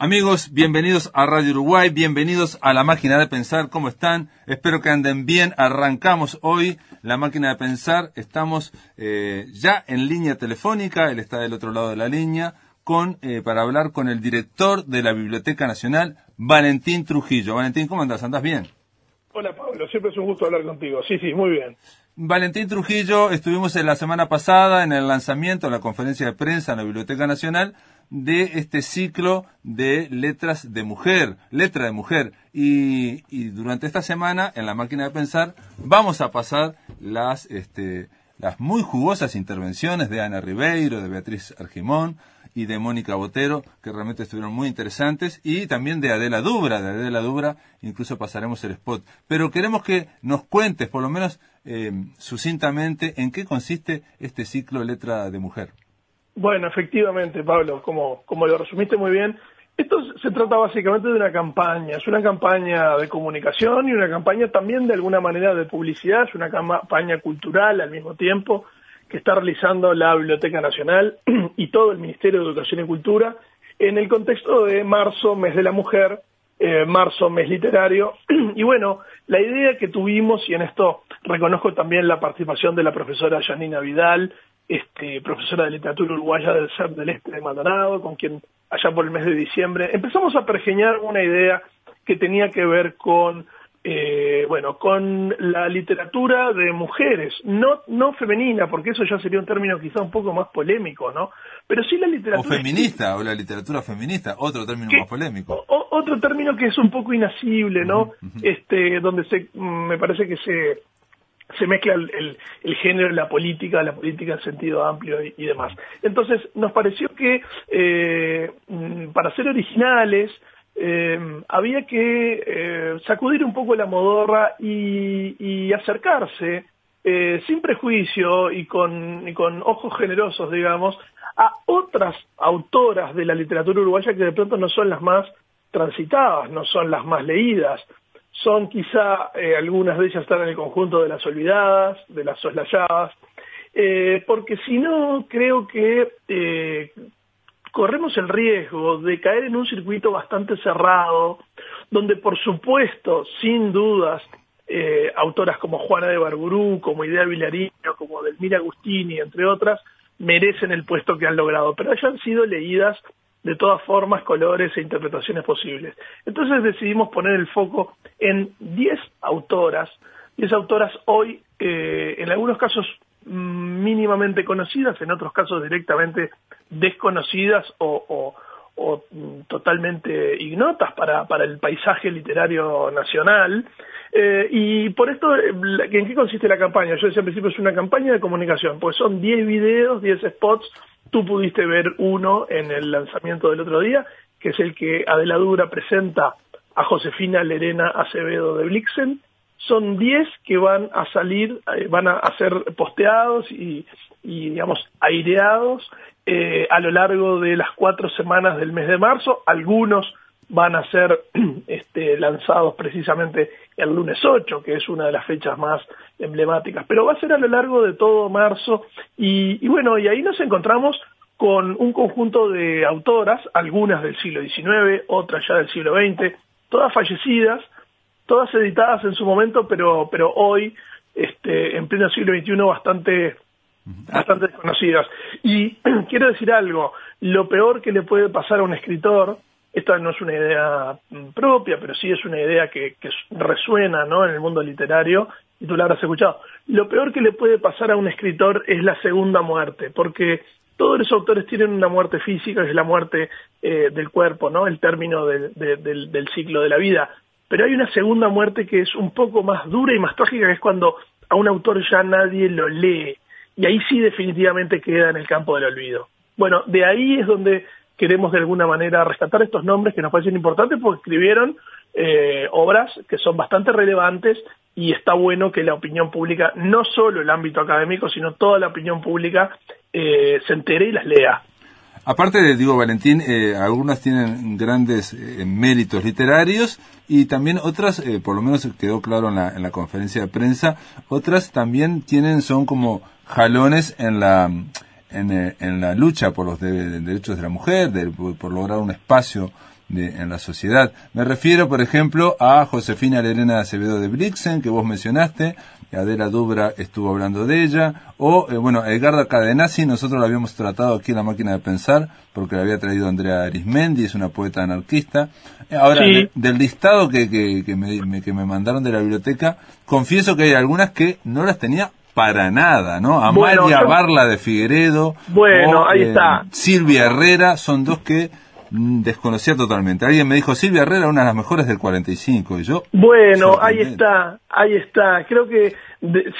Amigos, bienvenidos a Radio Uruguay, bienvenidos a la máquina de pensar, ¿cómo están? Espero que anden bien. Arrancamos hoy la máquina de pensar, estamos eh, ya en línea telefónica, él está del otro lado de la línea, con, eh, para hablar con el director de la Biblioteca Nacional, Valentín Trujillo. Valentín, ¿cómo andas? ¿Andás bien? Hola Pablo, siempre es un gusto hablar contigo. Sí, sí, muy bien. Valentín Trujillo, estuvimos en la semana pasada en el lanzamiento, en la conferencia de prensa en la Biblioteca Nacional, de este ciclo de letras de mujer, letra de mujer. Y, durante esta semana, en la máquina de pensar, vamos a pasar las, este, las muy jugosas intervenciones de Ana Ribeiro, de Beatriz Argimón y de Mónica Botero, que realmente estuvieron muy interesantes, y también de Adela Dubra, de Adela Dubra, incluso pasaremos el spot. Pero queremos que nos cuentes, por lo menos eh, sucintamente, en qué consiste este ciclo Letra de Mujer. Bueno, efectivamente, Pablo, como, como lo resumiste muy bien, esto se trata básicamente de una campaña, es una campaña de comunicación y una campaña también de alguna manera de publicidad, es una campaña cultural al mismo tiempo que está realizando la Biblioteca Nacional y todo el Ministerio de Educación y Cultura en el contexto de marzo, mes de la mujer, eh, marzo, mes literario. Y bueno, la idea que tuvimos, y en esto reconozco también la participación de la profesora Janina Vidal, este, profesora de literatura uruguaya del CERN del Este de Maldonado, con quien allá por el mes de diciembre empezamos a pergeñar una idea que tenía que ver con eh, bueno, con la literatura de mujeres, no, no femenina, porque eso ya sería un término quizá un poco más polémico, ¿no? Pero sí la literatura... O feminista, o la literatura feminista, otro término más polémico. otro término que es un poco inasible, ¿no? Este, donde se, me parece que se se mezcla el, el, género, la política, la política en sentido amplio y, demás. Entonces, nos pareció que eh, mm, para ser originales eh, había que eh, sacudir un poco la modorra y, acercarse sin prejuicio y con, y con ojos generosos, digamos, a otras autoras de la literatura uruguaya que de pronto no son las más transitadas, no son las más leídas, son quizá eh, algunas de ellas están en el conjunto de las olvidadas, de las soslayadas, eh, porque si no creo que eh, corremos el riesgo de caer en un circuito bastante cerrado, donde por supuesto, sin dudas, autoras como Juana de Barburú, como Idea Villarino, como Delmira Agustini, entre otras, merecen el puesto que han logrado, pero hayan sido leídas de todas formas, colores e interpretaciones posibles. Entonces decidimos poner el foco en 10 autoras, 10 autoras hoy, eh, en algunos casos mínimamente conocidas, en otros casos directamente desconocidas o, mm, totalmente ignotas para, para, el paisaje literario nacional. Eh, y por esto, ¿en qué consiste la campaña? Yo decía al principio, es una campaña de comunicación, pues son 10 videos, 10 spots Tú pudiste ver uno en el lanzamiento del otro día, que es el que Adela Dura presenta a Josefina Lerena Acevedo de Blixen. Son 10 que van a salir, eh, van a, ser posteados y, digamos, aireados eh, a lo largo de las cuatro semanas del mes de marzo. Algunos van a ser este, lanzados precisamente el lunes 8, que es una de las fechas más emblemáticas, pero va a ser a lo largo de todo marzo y, bueno, y ahí nos encontramos con un conjunto de autoras, algunas del siglo XIX, otras ya del siglo XX, todas fallecidas, todas editadas en su momento, pero, pero hoy, este, en pleno siglo XXI, bastante, bastante desconocidas. Y quiero decir algo, lo peor que le puede pasar a un escritor esta no es una idea mm, propia, pero sí es una idea que, resuena ¿no? en el mundo literario y tú la habrás escuchado. Lo peor que le puede pasar a un escritor es la segunda muerte, porque todos los autores tienen una muerte física, que es la muerte eh, del cuerpo, ¿no? el término del, del ciclo de la vida. Pero hay una segunda muerte que es un poco más dura y más trágica, que es cuando a un autor ya nadie lo lee. Y ahí sí definitivamente queda en el campo del olvido. Bueno, de ahí es donde queremos de alguna manera rescatar estos nombres que nos parecen importantes porque escribieron eh, obras que son bastante relevantes y está bueno que la opinión pública, no solo el ámbito académico, sino toda la opinión pública eh, se entere y las lea. Aparte de, digo, Valentín, eh, algunas tienen grandes méritos literarios y también otras, por lo menos quedó claro en la, en la conferencia de prensa, otras también tienen, son como jalones en la en, eh, en la lucha por los derechos de la mujer, por lograr un espacio en la sociedad. Me refiero, por ejemplo, a Josefina Lerena Acevedo de Brixen, que vos mencionaste, Adela Dubra estuvo hablando de ella, o, eh, bueno, Edgarda Cadenazzi, nosotros la habíamos tratado aquí en La Máquina de Pensar, porque la había traído Andrea Arismendi, es una poeta anarquista. Eh, ahora, del listado que, que, me, que me mandaron de la biblioteca, confieso que hay algunas que no las tenía para nada, ¿no? Amalia Barla de Figueredo. Bueno, ahí eh, está. Silvia Herrera, son dos que desconocía totalmente. Alguien me dijo, Silvia Herrera, una de las mejores del 45, y yo... Bueno, ahí está, ahí está. Creo que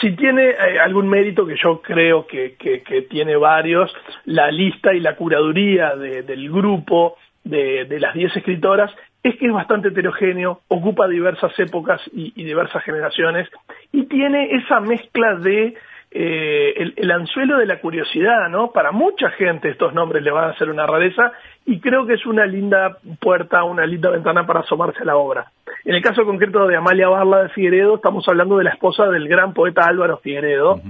si tiene eh, algún mérito, que yo creo que, que, tiene varios, la lista y la curaduría del grupo de, de las 10 escritoras es que es bastante heterogéneo, ocupa diversas épocas y, diversas generaciones y tiene esa mezcla de eh, el, anzuelo de la curiosidad, ¿no? Para mucha gente estos nombres le van a ser una rareza y creo que es una linda puerta, una linda ventana para asomarse a la obra. En el caso concreto de Amalia Barla de Figueredo, estamos hablando de la esposa del gran poeta Álvaro Figueredo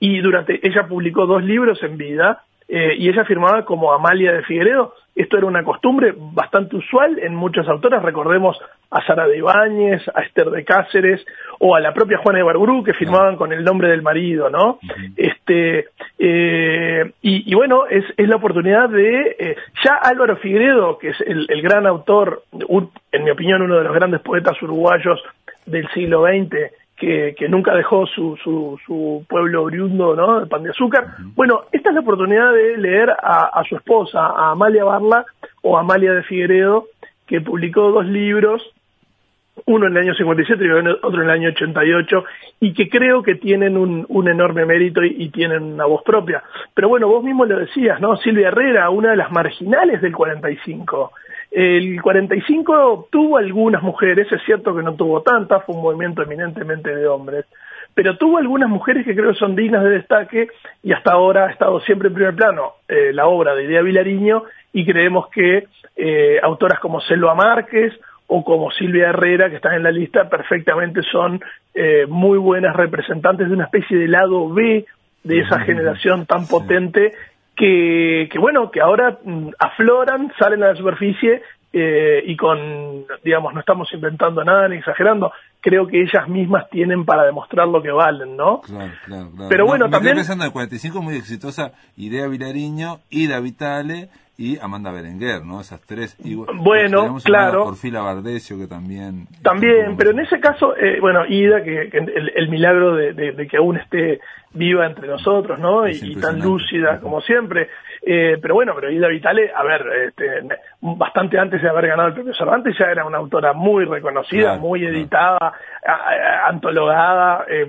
y durante ella publicó dos libros en vida eh, y ella firmaba como Amalia de Figueredo. Esto era una costumbre bastante usual en muchas autoras, recordemos a Sara de Ibáñez, a Esther de Cáceres o a la propia Juana de Barburú que firmaban con el nombre del marido, ¿no? Este eh, y, bueno, es, es, la oportunidad de eh, ya Álvaro Figueredo, que es el, el gran autor, en mi opinión uno de los grandes poetas uruguayos del siglo XX, que, nunca dejó su, su, pueblo oriundo, ¿no? El pan de azúcar. Bueno, esta es la oportunidad de leer a, su esposa, a Amalia Barla o Amalia de Figueredo, que publicó dos libros, uno en el año 57 y otro en el año 88, y que creo que tienen un, un enorme mérito y, y, tienen una voz propia. Pero bueno, vos mismo lo decías, ¿no? Silvia Herrera, una de las marginales del 45. El 45 tuvo algunas mujeres, es cierto que no tuvo tantas, fue un movimiento eminentemente de hombres, pero tuvo algunas mujeres que creo que son dignas de destaque y hasta ahora ha estado siempre en primer plano eh, la obra de Idea Vilariño y creemos que eh, autoras como Selva Márquez o como Silvia Herrera, que están en la lista, perfectamente son eh, muy buenas representantes de una especie de lado B de esa generación tan potente que, que bueno, que ahora mm, afloran, salen a la superficie eh, y con, digamos, no estamos inventando nada ni exagerando, creo que ellas mismas tienen para demostrar lo que valen, ¿no? Claro, claro, claro. Pero bueno, también... Estoy pensando en 45 muy exitosa Idea Vilariño, Ida Vitale y Amanda Berenguer, ¿no? Esas tres. Y, bueno, claro. Por Fila Bardecio, que también. También, pero en ese caso, eh, bueno, Ida, que, el, milagro de, que aún esté viva entre nosotros, ¿no? Y, tan lúcida como siempre. Eh, pero bueno, pero Ida Vitale, a ver, este, bastante antes de haber ganado el premio Cervantes, ya era una autora muy reconocida, muy editada, antologada. Eh,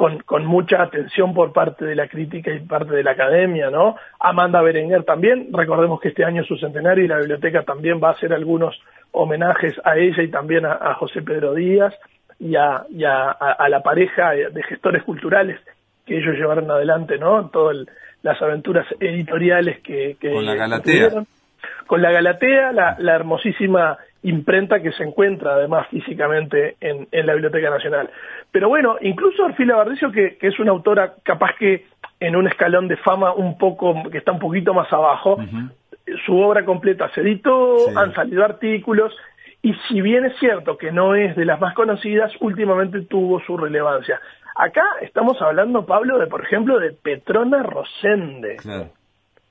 mm, con, mucha atención por parte de la crítica y parte de la academia, ¿no? Amanda Berenguer también, recordemos que este año es su centenario y la biblioteca también va a hacer algunos homenajes a ella y también a, José Pedro Díaz y, a, la pareja de gestores culturales que ellos llevaron adelante, ¿no? Todas las aventuras editoriales que... con la Galatea. Con la Galatea, la, la hermosísima imprenta que se encuentra además físicamente en, la Biblioteca Nacional. Pero bueno, incluso Orfila Bardecio, que, es una autora capaz que en un escalón de fama un poco, que está un poquito más abajo, su obra completa se editó, han salido artículos, y si bien es cierto que no es de las más conocidas, últimamente tuvo su relevancia. Acá estamos hablando, Pablo, de, por ejemplo, de Petrona Rosende.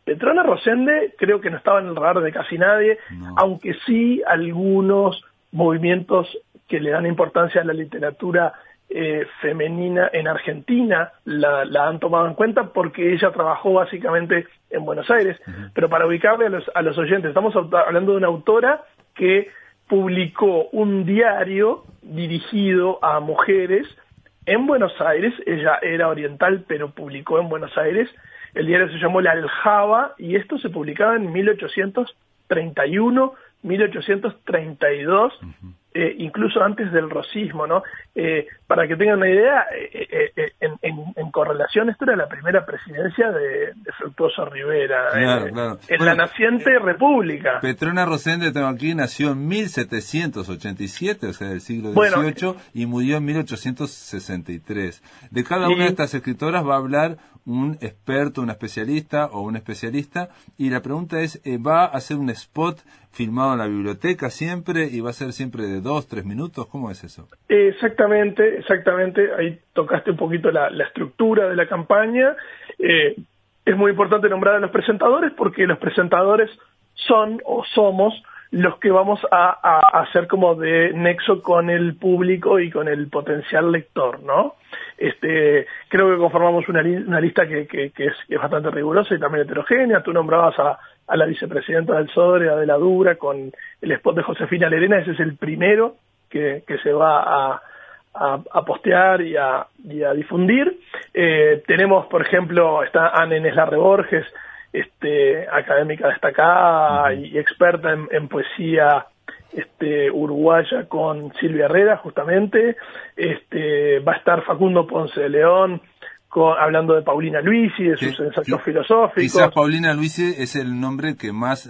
Petrona Rosende creo que no estaba en el radar de casi nadie, aunque sí algunos movimientos que le dan importancia a la literatura eh, femenina en Argentina la, han tomado en cuenta porque ella trabajó básicamente en Buenos Aires. Pero para ubicarle a los, a los oyentes, estamos hablando de una autora que publicó un diario dirigido a mujeres en Buenos Aires, ella era oriental pero publicó en Buenos Aires el diario se llamó La Aljaba y esto se publicaba en 1831, 1832, eh, incluso antes del rosismo, ¿no? Eh, para que tengan una idea, eh, en, correlación, esto era la primera presidencia de, Fructuoso Rivera, en la naciente república. Petrona Rosende, tengo aquí, nació en 1787, o sea, del siglo XVIII, y murió en 1863. De cada una de estas escritoras va a hablar un experto, un especialista o un especialista. Y la pregunta es, eh, ¿va a hacer un spot filmado en la biblioteca siempre y va a ser siempre de dos, tres minutos? ¿Cómo es eso? Exactamente, exactamente. Ahí tocaste un poquito la, estructura de la campaña. Eh, es muy importante nombrar a los presentadores porque los presentadores son o somos los que vamos a, hacer como de nexo con el público y con el potencial lector, ¿no? Este, creo que conformamos una, lista que, es, bastante rigurosa y también heterogénea. Tú nombrabas a, la vicepresidenta del SODRE, de la Dura, con el spot de Josefina Lerena, ese es el primero que, se va a, postear y a, difundir. Eh, tenemos, por ejemplo, está Anne Nesla Borges, este, académica destacada y experta en, poesía este, uruguaya con Silvia Herrera, justamente. Este, va a estar Facundo Ponce de León, hablando de Paulina Luisi, de sus ensayos filosóficos. Quizás Paulina Luisi es el nombre que más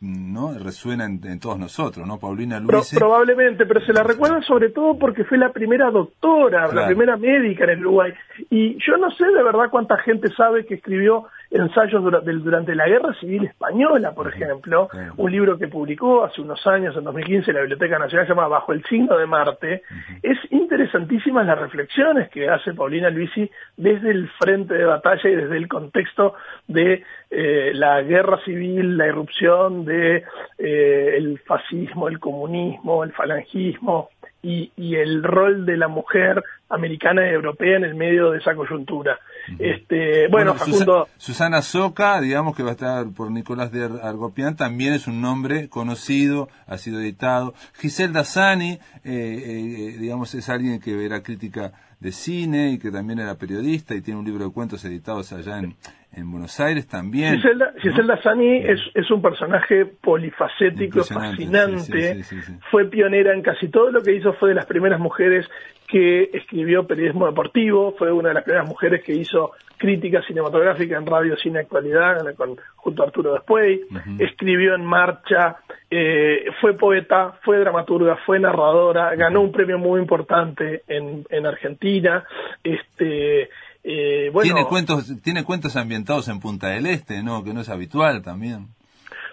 ¿no? resuena en, todos nosotros, ¿no? Paulina Luisi. probablemente, pero se la recuerda sobre todo porque fue la primera doctora, la primera médica en el Uruguay. Y yo no sé de verdad cuánta gente sabe que escribió ensayos durante la Guerra Civil Española, por ejemplo, un libro que publicó hace unos años, en 2015, en la Biblioteca Nacional, se llama Bajo el signo de Marte. Es interesantísimas las reflexiones que hace Paulina Luisi desde el frente de batalla y desde el contexto de eh, la guerra civil, la irrupción de eh, el fascismo, el comunismo, el falangismo, y, y, el rol de la mujer americana y europea en el medio de esa coyuntura. este, bueno, Facundo... Susana Soca, digamos que va a estar por Nicolás de Argopián, también es un nombre conocido, ha sido editado. Giselda Sani, eh, eh, digamos, es alguien que era crítica de cine y que también era periodista y tiene un libro de cuentos editados allá en, en Buenos Aires también. Giselda, Sani es, es, un personaje polifacético, fascinante, fue pionera en casi todo lo que hizo, fue de las primeras mujeres que escribió periodismo deportivo, fue una de las primeras mujeres que hizo crítica cinematográfica en Radio Cine Actualidad con, junto a Arturo Despuey, escribió en marcha, eh, fue poeta, fue dramaturga, fue narradora, ganó un premio muy importante en, en Argentina, este eh, tiene cuentos, tiene cuentos ambientados en Punta del Este, ¿no? Que no es habitual también.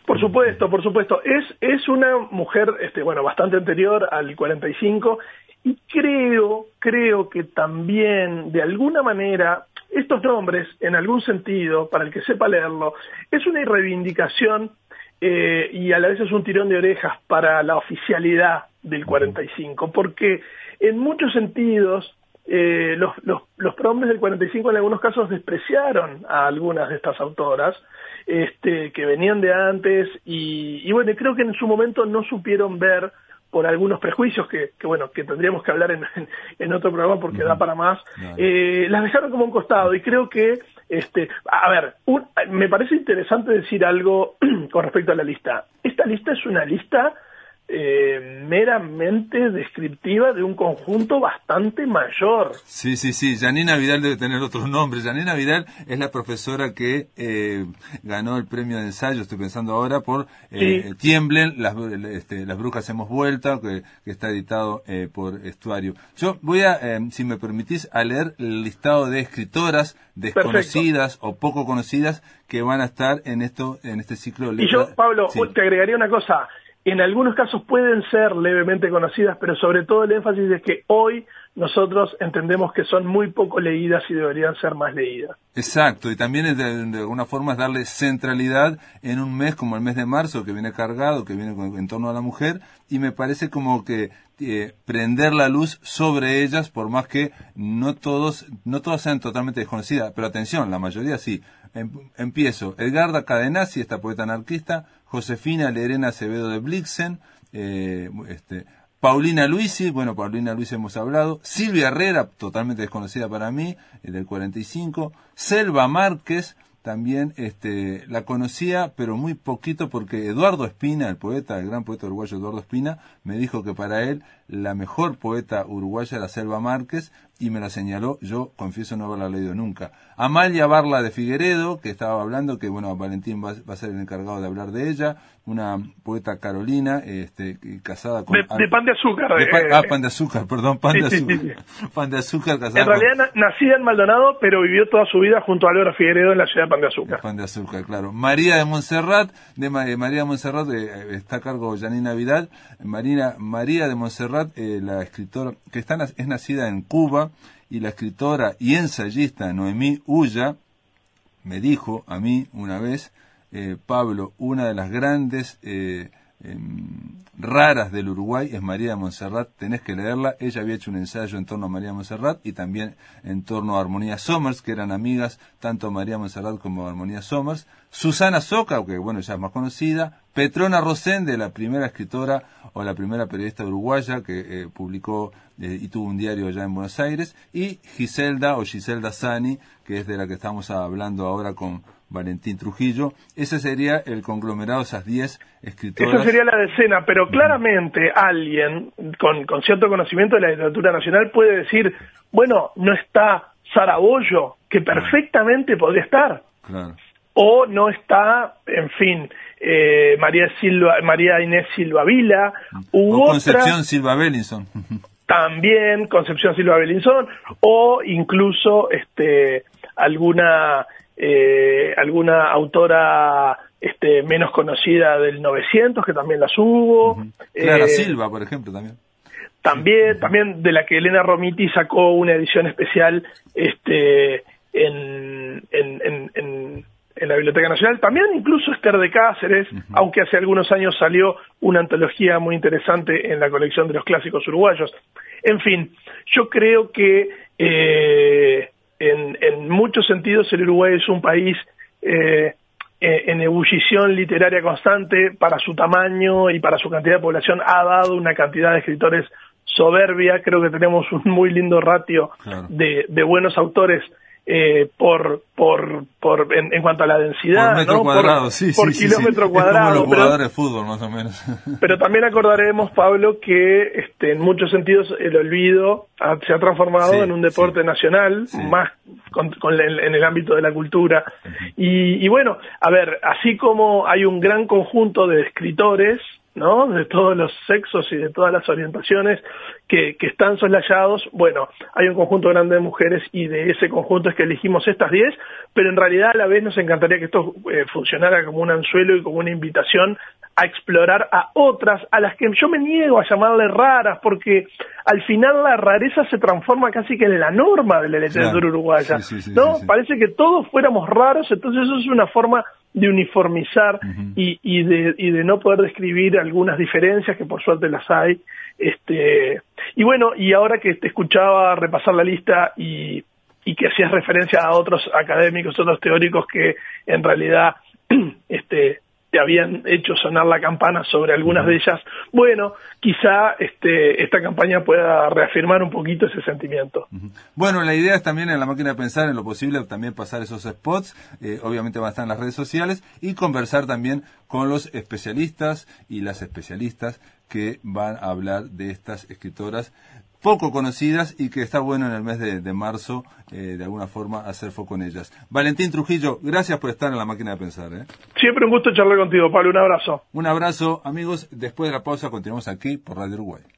Por supuesto, por supuesto. Es, es una mujer, este, bueno, bastante anterior al 45 y creo, creo que también, de alguna manera, estos nombres, en algún sentido, para el que sepa leerlo, es una reivindicación eh, y a la vez es un tirón de orejas para la oficialidad del 45, porque en muchos sentidos eh, los, los, los, prohombres del 45 en algunos casos despreciaron a algunas de estas autoras este, que venían de antes y, y bueno, creo que en su momento no supieron ver por algunos prejuicios que, que, bueno que tendríamos que hablar en, en, otro programa porque da para más eh, las dejaron como un costado y creo que este a ver me parece interesante decir algo con respecto a la lista. Esta lista es una lista eh, meramente descriptiva de un conjunto bastante mayor. Sí, sí, sí. Janina Vidal debe tener otros nombres. Janina Vidal es la profesora que eh, ganó el premio de ensayo, estoy pensando ahora, por eh, Tiemblen, las, este, las brujas hemos vuelto, que, está editado eh, por Estuario. Yo voy a, si me permitís, a leer el listado de escritoras desconocidas o poco conocidas que van a estar en esto en este ciclo. Y yo, Pablo, te agregaría una cosa en algunos casos pueden ser levemente conocidas, pero sobre todo el énfasis es que hoy nosotros entendemos que son muy poco leídas y deberían ser más leídas. Exacto, y también es de, alguna forma es darle centralidad en un mes como el mes de marzo, que viene cargado, que viene en torno a la mujer, y me parece como que eh, prender la luz sobre ellas, por más que no todos, no todas sean totalmente desconocidas, pero atención, la mayoría sí. Em, empiezo. Edgarda Cadenazzi, esta poeta anarquista, Josefina Lerena Acevedo de Blixen, eh, este, Paulina Luisi, bueno, Paulina Luisi hemos hablado, Silvia Herrera, totalmente desconocida para mí, eh, del 45, Selva Márquez, también este, la conocía, pero muy poquito, porque Eduardo Espina, el poeta, el gran poeta uruguayo Eduardo Espina, me dijo que para él la mejor poeta uruguaya era Selva Márquez, y me la señaló, yo confieso no haberla leído nunca. Amalia Barla de Figueredo, que estaba hablando, que bueno, Valentín va, a ser el encargado de hablar de ella, una poeta carolina, este, casada con... De, pan de azúcar. De ah, pan de azúcar, perdón, pan de azúcar. pan de azúcar casada En realidad nacida en Maldonado, pero vivió toda su vida junto a Álvaro Figueredo en la ciudad de Pan de Azúcar. pan de azúcar, claro. María de Montserrat, de María de Montserrat, está a cargo Janina Vidal. Marina, María de Montserrat, eh, la escritora, que está, es nacida en Cuba, y la escritora y ensayista Noemí Ulla me dijo a mí una vez, eh, Pablo, una de las grandes eh, em, raras del Uruguay es María de Montserrat, tenés que leerla. Ella había hecho un ensayo en torno a María de Montserrat y también en torno a Armonía Somers, que eran amigas tanto María Montserrat como Armonía Somers. Susana Soca, que bueno, ya es más conocida. Petrona Rosende, la primera escritora o la primera periodista uruguaya que eh, publicó eh, y tuvo un diario allá en Buenos Aires. Y Giselda o Giselda Sani, que es de la que estamos hablando ahora con Valentín Trujillo. Ese sería el conglomerado, esas 10 escritoras. Esa sería la decena, pero claramente alguien con, con, cierto conocimiento de la literatura nacional puede decir, bueno, no está Sarabollo, que perfectamente podría estar. O no está, en fin, eh, María Silva, María Inés Silva Vila, u o Concepción Silva Bellinson. También Concepción Silva Bellinson, o incluso este alguna eh, alguna autora este, menos conocida del 900 que también las hubo. Clara eh, Silva, por ejemplo, también. También, también de la que Elena Romiti sacó una edición especial este, en, en, en, la Biblioteca Nacional. También incluso Esther de Cáceres, aunque hace algunos años salió una antología muy interesante en la colección de los clásicos uruguayos. En fin, yo creo que eh, en, en muchos sentidos el Uruguay es un país eh, eh, en ebullición literaria constante para su tamaño y para su cantidad de población ha dado una cantidad de escritores soberbia creo que tenemos un muy lindo ratio de, de buenos autores eh, por por por en, cuanto a la densidad por metro cuadrado sí, por kilómetro cuadrado como los de fútbol más o menos. pero también acordaremos Pablo que este en muchos sentidos el olvido se ha transformado en un deporte nacional más con, en el ámbito de la cultura. Y, y bueno a ver así como hay un gran conjunto de escritores ¿no? De todos los sexos y de todas las orientaciones que, que, están soslayados. Bueno, hay un conjunto grande de mujeres y de ese conjunto es que elegimos estas 10, pero en realidad a la vez nos encantaría que esto eh, funcionara como un anzuelo y como una invitación a explorar a otras, a las que yo me niego a llamarle raras, porque al final la rareza se transforma casi que en la norma de la literatura uruguaya, ¿no? Parece que todos fuéramos raros, entonces eso es una forma de uniformizar y, y, de, y de no poder describir algunas diferencias que por suerte las hay. Este, y bueno, y ahora que te escuchaba repasar la lista y, y que hacías referencia a otros académicos, otros teóricos que en realidad este, te habían hecho sonar la campana sobre algunas de ellas, bueno, quizá este, esta campaña pueda reafirmar un poquito ese sentimiento. Bueno, la idea es también en la máquina de pensar, en lo posible, también pasar esos spots, eh, obviamente van a estar en las redes sociales, y conversar también con los especialistas y las especialistas que van a hablar de estas escritoras poco conocidas y que está bueno en el mes de, marzo, eh, de alguna forma, hacer foco en ellas. Valentín Trujillo, gracias por estar en la máquina de pensar. ¿eh? Siempre un gusto charlar contigo, Pablo. Un abrazo. Un abrazo, amigos. Después de la pausa continuamos aquí por Radio Uruguay.